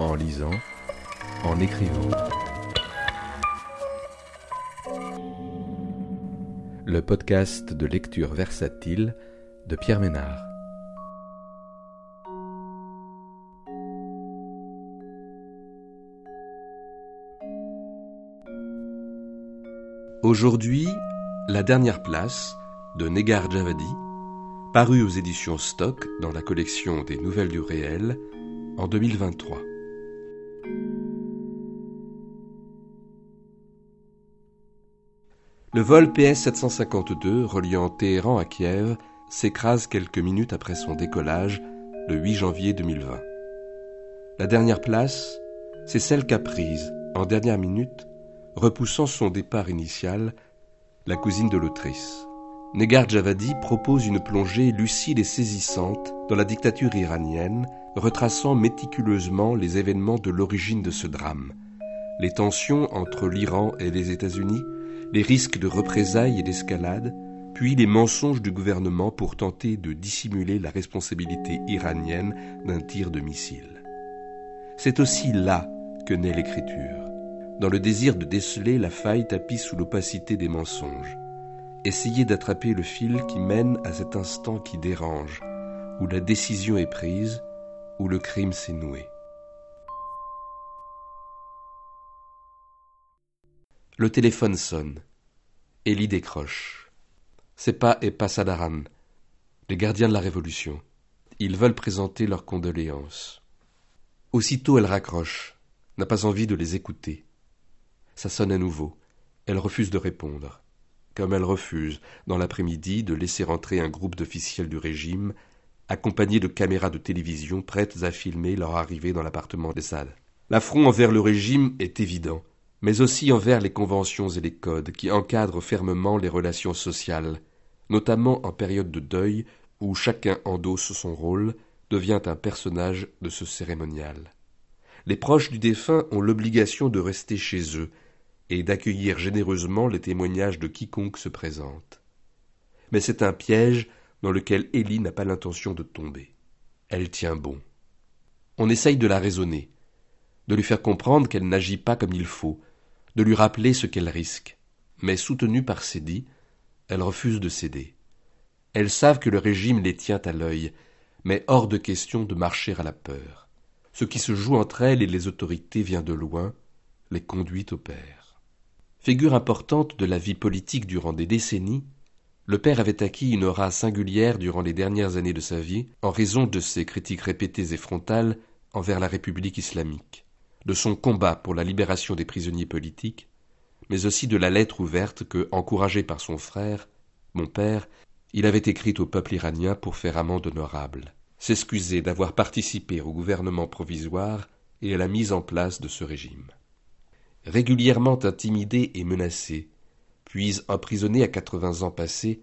en lisant, en écrivant. Le podcast de lecture versatile de Pierre Ménard. Aujourd'hui, La dernière place de Negar Javadi, paru aux éditions Stock dans la collection des Nouvelles du réel en 2023. Le vol PS-752 reliant Téhéran à Kiev s'écrase quelques minutes après son décollage le 8 janvier 2020. La dernière place, c'est celle qu'a prise, en dernière minute, repoussant son départ initial, la cousine de l'autrice. Negar Javadi propose une plongée lucide et saisissante dans la dictature iranienne, retraçant méticuleusement les événements de l'origine de ce drame. Les tensions entre l'Iran et les États-Unis, les risques de représailles et d'escalade, puis les mensonges du gouvernement pour tenter de dissimuler la responsabilité iranienne d'un tir de missile. C'est aussi là que naît l'écriture dans le désir de déceler la faille tapie sous l'opacité des mensonges. Essayez d'attraper le fil qui mène à cet instant qui dérange, où la décision est prise, où le crime s'est noué. Le téléphone sonne. Ellie décroche. Pas et pas Sadaran, les gardiens de la Révolution. Ils veulent présenter leurs condoléances. Aussitôt elle raccroche, n'a pas envie de les écouter. Ça sonne à nouveau. Elle refuse de répondre. Comme elle refuse, dans l'après-midi, de laisser entrer un groupe d'officiels du régime, accompagnés de caméras de télévision prêtes à filmer leur arrivée dans l'appartement des salles. L'affront envers le régime est évident, mais aussi envers les conventions et les codes qui encadrent fermement les relations sociales, notamment en période de deuil où chacun endosse son rôle, devient un personnage de ce cérémonial. Les proches du défunt ont l'obligation de rester chez eux et d'accueillir généreusement les témoignages de quiconque se présente. Mais c'est un piège dans lequel Élie n'a pas l'intention de tomber. Elle tient bon. On essaye de la raisonner, de lui faire comprendre qu'elle n'agit pas comme il faut, de lui rappeler ce qu'elle risque. Mais soutenue par Cédie, elle refuse de céder. Elles savent que le régime les tient à l'œil, mais hors de question de marcher à la peur. Ce qui se joue entre elles et les autorités vient de loin, les conduit au père. Figure importante de la vie politique durant des décennies, le père avait acquis une aura singulière durant les dernières années de sa vie en raison de ses critiques répétées et frontales envers la République islamique, de son combat pour la libération des prisonniers politiques, mais aussi de la lettre ouverte que, encouragé par son frère, mon père, il avait écrite au peuple iranien pour faire amende honorable, s'excuser d'avoir participé au gouvernement provisoire et à la mise en place de ce régime. Régulièrement intimidé et menacé, puis emprisonné à quatre-vingts ans passés,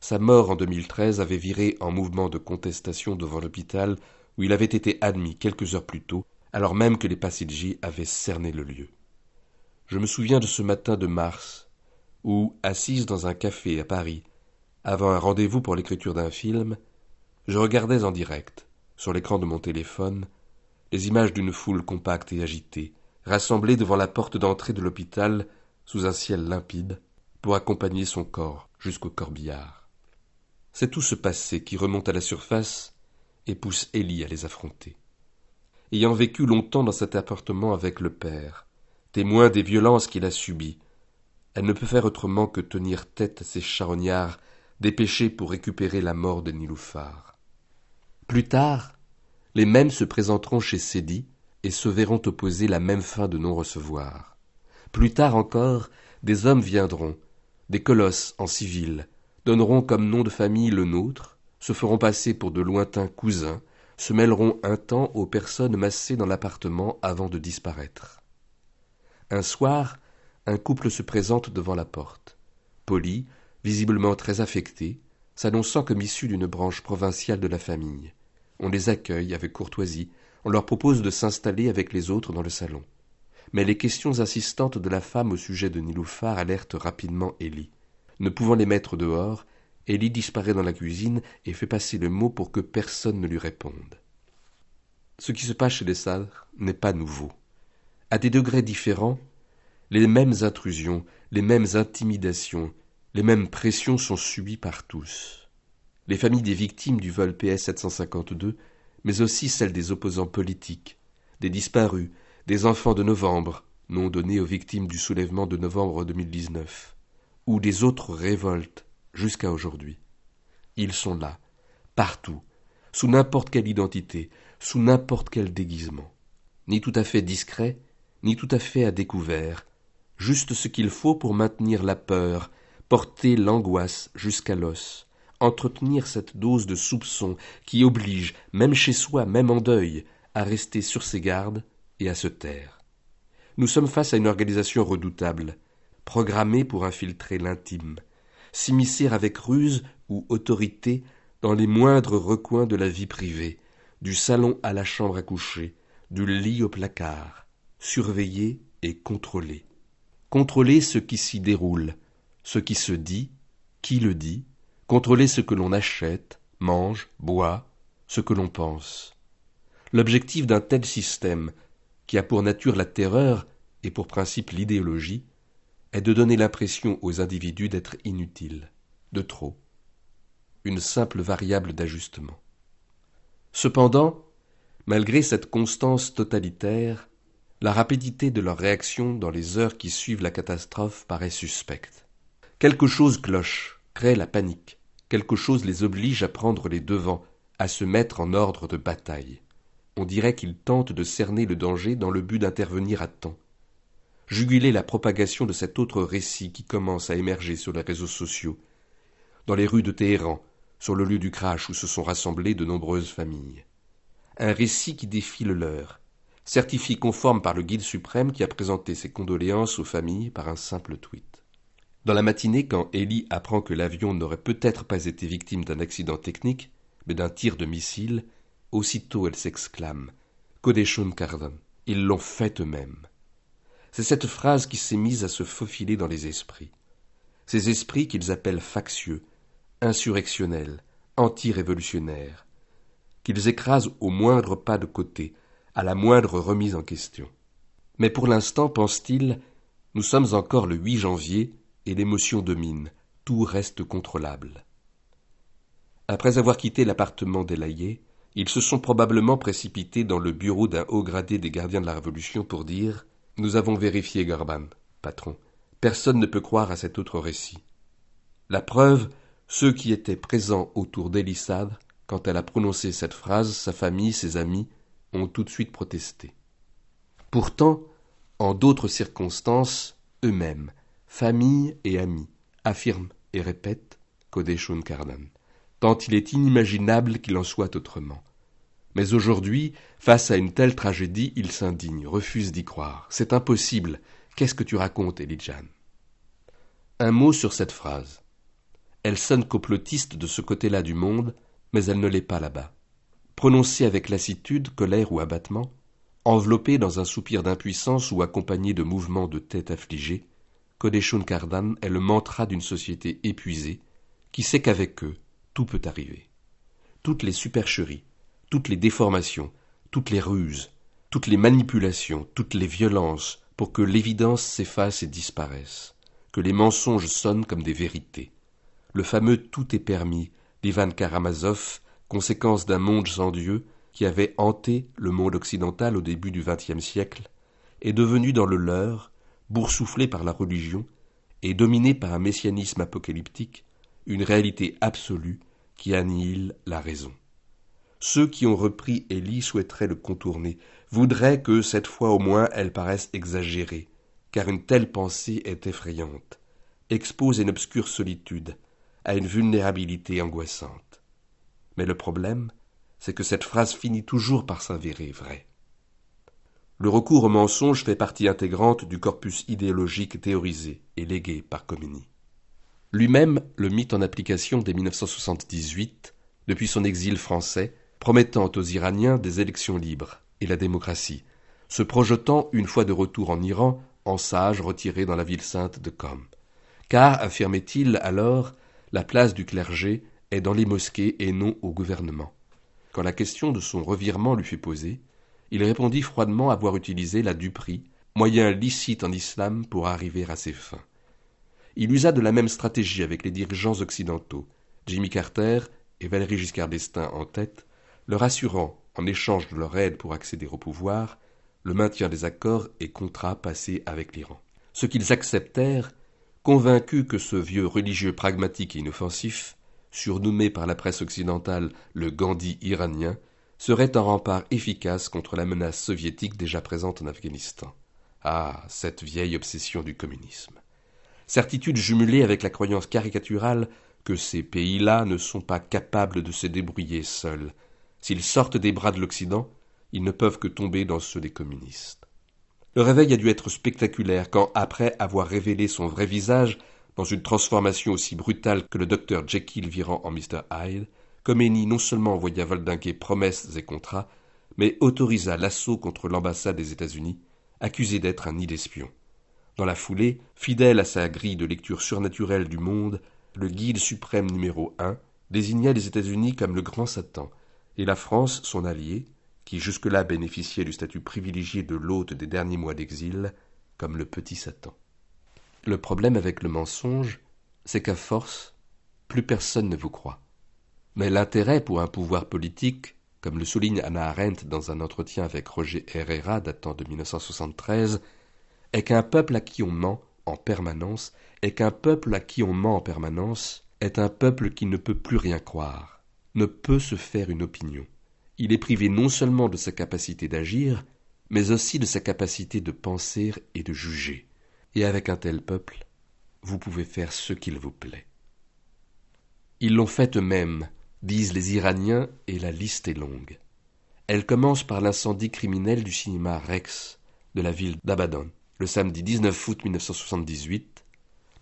sa mort en 2013 avait viré en mouvement de contestation devant l'hôpital où il avait été admis quelques heures plus tôt, alors même que les Passidji avaient cerné le lieu. Je me souviens de ce matin de mars, où, assise dans un café à Paris, avant un rendez-vous pour l'écriture d'un film, je regardais en direct, sur l'écran de mon téléphone, les images d'une foule compacte et agitée, rassemblés devant la porte d'entrée de l'hôpital sous un ciel limpide, pour accompagner son corps jusqu'au corbillard. C'est tout ce passé qui remonte à la surface et pousse Élie à les affronter. Ayant vécu longtemps dans cet appartement avec le père, témoin des violences qu'il a subies, elle ne peut faire autrement que tenir tête à ces charognards dépêchés pour récupérer la mort de Niloufar. Plus tard, les mêmes se présenteront chez Sédi et se verront opposer la même fin de non-recevoir. Plus tard encore, des hommes viendront, des colosses en civil, donneront comme nom de famille le nôtre, se feront passer pour de lointains cousins, se mêleront un temps aux personnes massées dans l'appartement avant de disparaître. Un soir, un couple se présente devant la porte, poli, visiblement très affecté, s'annonçant comme issu d'une branche provinciale de la famille. On les accueille avec courtoisie, on leur propose de s'installer avec les autres dans le salon. Mais les questions insistantes de la femme au sujet de Niloufar alertent rapidement Élie. Ne pouvant les mettre dehors, Élie disparaît dans la cuisine et fait passer le mot pour que personne ne lui réponde. Ce qui se passe chez les n'est pas nouveau. À des degrés différents, les mêmes intrusions, les mêmes intimidations, les mêmes pressions sont subies par tous. Les familles des victimes du vol PS 752, mais aussi celles des opposants politiques, des disparus, des enfants de novembre, nom donné aux victimes du soulèvement de novembre 2019, ou des autres révoltes jusqu'à aujourd'hui. Ils sont là, partout, sous n'importe quelle identité, sous n'importe quel déguisement, ni tout à fait discret, ni tout à fait à découvert, juste ce qu'il faut pour maintenir la peur, porter l'angoisse jusqu'à l'os, entretenir cette dose de soupçon qui oblige, même chez soi, même en deuil, à rester sur ses gardes et à se taire. Nous sommes face à une organisation redoutable, programmée pour infiltrer l'intime, s'immiscer avec ruse ou autorité dans les moindres recoins de la vie privée, du salon à la chambre à coucher, du lit au placard, surveiller et contrôler. Contrôler ce qui s'y déroule, ce qui se dit, qui le dit, contrôler ce que l'on achète, mange, boit, ce que l'on pense. L'objectif d'un tel système, qui a pour nature la terreur et pour principe l'idéologie, est de donner l'impression aux individus d'être inutiles, de trop, une simple variable d'ajustement. Cependant, malgré cette constance totalitaire, la rapidité de leur réaction dans les heures qui suivent la catastrophe paraît suspecte. Quelque chose cloche, crée la panique, quelque chose les oblige à prendre les devants, à se mettre en ordre de bataille. On dirait qu'ils tentent de cerner le danger dans le but d'intervenir à temps, juguler la propagation de cet autre récit qui commence à émerger sur les réseaux sociaux, dans les rues de Téhéran, sur le lieu du crash où se sont rassemblées de nombreuses familles. Un récit qui défie le leur, certifié conforme par le guide suprême qui a présenté ses condoléances aux familles par un simple tweet. Dans la matinée, quand Ellie apprend que l'avion n'aurait peut-être pas été victime d'un accident technique, mais d'un tir de missile, aussitôt elle s'exclame Kodeshun Kardan, ils l'ont fait eux-mêmes. C'est cette phrase qui s'est mise à se faufiler dans les esprits. Ces esprits qu'ils appellent factieux, insurrectionnels, anti-révolutionnaires, qu'ils écrasent au moindre pas de côté, à la moindre remise en question. Mais pour l'instant, pense-t-il, nous sommes encore le 8 janvier et l'émotion domine, tout reste contrôlable. Après avoir quitté l'appartement d'Elaillé, ils se sont probablement précipités dans le bureau d'un haut gradé des gardiens de la Révolution pour dire Nous avons vérifié, Garban, patron. Personne ne peut croire à cet autre récit. La preuve, ceux qui étaient présents autour d'Elissade, quand elle a prononcé cette phrase, sa famille, ses amis, ont tout de suite protesté. Pourtant, en d'autres circonstances, eux-mêmes, famille et amis, affirment et répètent Kodeshun Karnan, tant il est inimaginable qu'il en soit autrement. Mais aujourd'hui, face à une telle tragédie, ils s'indignent, refusent d'y croire. C'est impossible. Qu'est-ce que tu racontes, Elijan? Un mot sur cette phrase. Elle sonne complotiste de ce côté-là du monde, mais elle ne l'est pas là-bas prononcée avec lassitude, colère ou abattement, enveloppée dans un soupir d'impuissance ou accompagnée de mouvements de tête affligée, Kodeshun Kardan est le mantra d'une société épuisée qui sait qu'avec eux, tout peut arriver. Toutes les supercheries, toutes les déformations, toutes les ruses, toutes les manipulations, toutes les violences pour que l'évidence s'efface et disparaisse, que les mensonges sonnent comme des vérités. Le fameux tout est permis d'Ivan Karamazov conséquence d'un monde sans Dieu qui avait hanté le monde occidental au début du XXe siècle, est devenu dans le leur, boursouflé par la religion et dominé par un messianisme apocalyptique, une réalité absolue qui annihile la raison. Ceux qui ont repris Élie souhaiteraient le contourner, voudraient que, cette fois au moins, elle paraisse exagérée, car une telle pensée est effrayante, expose une obscure solitude, à une vulnérabilité angoissante. Mais le problème, c'est que cette phrase finit toujours par s'avérer vraie. Le recours au mensonge fait partie intégrante du corpus idéologique théorisé et légué par Comini. Lui-même le mit en application dès 1978, depuis son exil français, promettant aux Iraniens des élections libres et la démocratie, se projetant, une fois de retour en Iran, en sage retiré dans la ville sainte de Qom. Car, affirmait-il alors, la place du clergé est dans les mosquées et non au gouvernement. Quand la question de son revirement lui fut posée, il répondit froidement avoir utilisé la duperie, moyen licite en islam pour arriver à ses fins. Il usa de la même stratégie avec les dirigeants occidentaux, Jimmy Carter et Valéry Giscard d'Estaing en tête, leur assurant, en échange de leur aide pour accéder au pouvoir, le maintien des accords et contrats passés avec l'Iran. Ce qu'ils acceptèrent, convaincus que ce vieux religieux pragmatique et inoffensif, surnommé par la presse occidentale le Gandhi iranien, serait un rempart efficace contre la menace soviétique déjà présente en Afghanistan. Ah, cette vieille obsession du communisme. Certitude jumelée avec la croyance caricaturale que ces pays-là ne sont pas capables de se débrouiller seuls. S'ils sortent des bras de l'Occident, ils ne peuvent que tomber dans ceux des communistes. Le réveil a dû être spectaculaire quand, après avoir révélé son vrai visage, dans une transformation aussi brutale que le docteur Jekyll virant en Mr. Hyde, Khomeini non seulement envoya voldinguer promesses et contrats, mais autorisa l'assaut contre l'ambassade des États-Unis, accusée d'être un nid d'espions. Dans la foulée, fidèle à sa grille de lecture surnaturelle du monde, le guide suprême numéro un désigna les États-Unis comme le grand Satan, et la France, son allié, qui jusque-là bénéficiait du statut privilégié de l'hôte des derniers mois d'exil, comme le petit Satan. Le problème avec le mensonge, c'est qu'à force, plus personne ne vous croit. Mais l'intérêt pour un pouvoir politique, comme le souligne Anna Arendt dans un entretien avec Roger Herrera datant de 1973, est qu'un peuple à qui on ment en permanence, est qu'un peuple à qui on ment en permanence est un peuple qui ne peut plus rien croire, ne peut se faire une opinion. Il est privé non seulement de sa capacité d'agir, mais aussi de sa capacité de penser et de juger. Et avec un tel peuple, vous pouvez faire ce qu'il vous plaît. Ils l'ont fait eux-mêmes, disent les Iraniens, et la liste est longue. Elle commence par l'incendie criminel du cinéma Rex de la ville d'Abadan, le samedi 19 août 1978,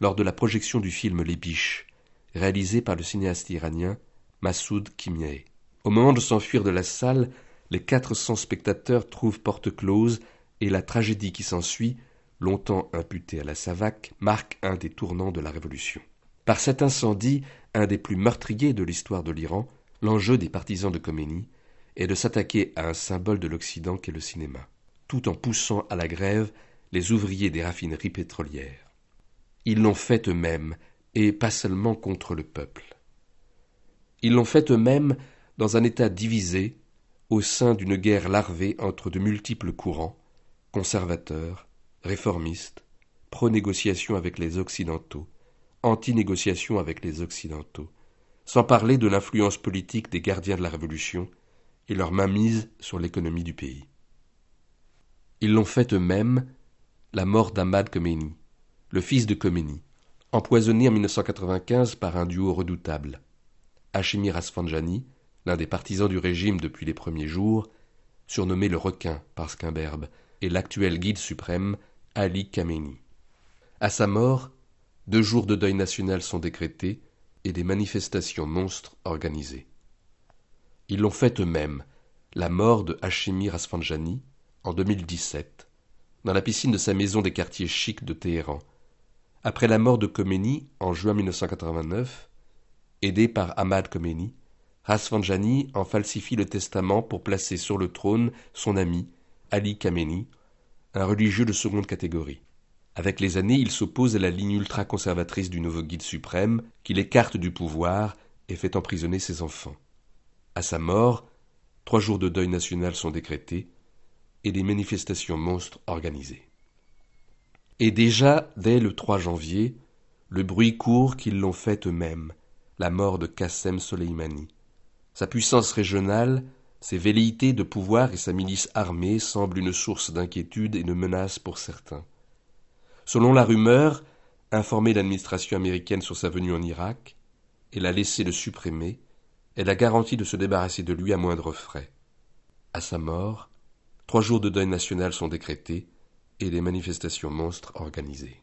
lors de la projection du film Les Biches, réalisé par le cinéaste iranien Massoud Kimieh. Au moment de s'enfuir de la salle, les quatre cents spectateurs trouvent porte close et la tragédie qui s'ensuit, longtemps imputée à la Savac, marque un des tournants de la Révolution. Par cet incendie, un des plus meurtriers de l'histoire de l'Iran, l'enjeu des partisans de Khomeini est de s'attaquer à un symbole de l'Occident qu'est le cinéma, tout en poussant à la grève les ouvriers des raffineries pétrolières. Ils l'ont fait eux-mêmes, et pas seulement contre le peuple. Ils l'ont fait eux-mêmes dans un État divisé, au sein d'une guerre larvée entre de multiples courants, conservateurs, réformistes, pro-négociation avec les Occidentaux, anti-négociation avec les Occidentaux, sans parler de l'influence politique des gardiens de la Révolution et leur mainmise sur l'économie du pays. Ils l'ont fait eux-mêmes, la mort d'Ahmad Khomeini, le fils de Khomeini, empoisonné en 1995 par un duo redoutable, Hashemi Rasfanjani, l'un des partisans du régime depuis les premiers jours, surnommé le requin par Skimberbe, et l'actuel guide suprême, Ali Khamenei. À sa mort, deux jours de deuil national sont décrétés et des manifestations monstres organisées. Ils l'ont fait eux-mêmes, la mort de Hashemi Rasfanjani, en 2017, dans la piscine de sa maison des quartiers chics de Téhéran. Après la mort de Khomeini en juin 1989, aidé par Ahmad Khomeini, Rasfanjani en falsifie le testament pour placer sur le trône son ami, Ali Khamenei, un religieux de seconde catégorie. Avec les années, il s'oppose à la ligne ultra-conservatrice du nouveau guide suprême, qui l'écarte du pouvoir et fait emprisonner ses enfants. À sa mort, trois jours de deuil national sont décrétés et des manifestations monstres organisées. Et déjà, dès le 3 janvier, le bruit court qu'ils l'ont fait eux-mêmes, la mort de Qassem Soleimani. Sa puissance régionale, ses velléités de pouvoir et sa milice armée semblent une source d'inquiétude et de menace pour certains. Selon la rumeur, informée l'administration américaine sur sa venue en Irak, et l'a laissé le supprimer, elle a garanti de se débarrasser de lui à moindre frais. À sa mort, trois jours de deuil national sont décrétés et des manifestations monstres organisées.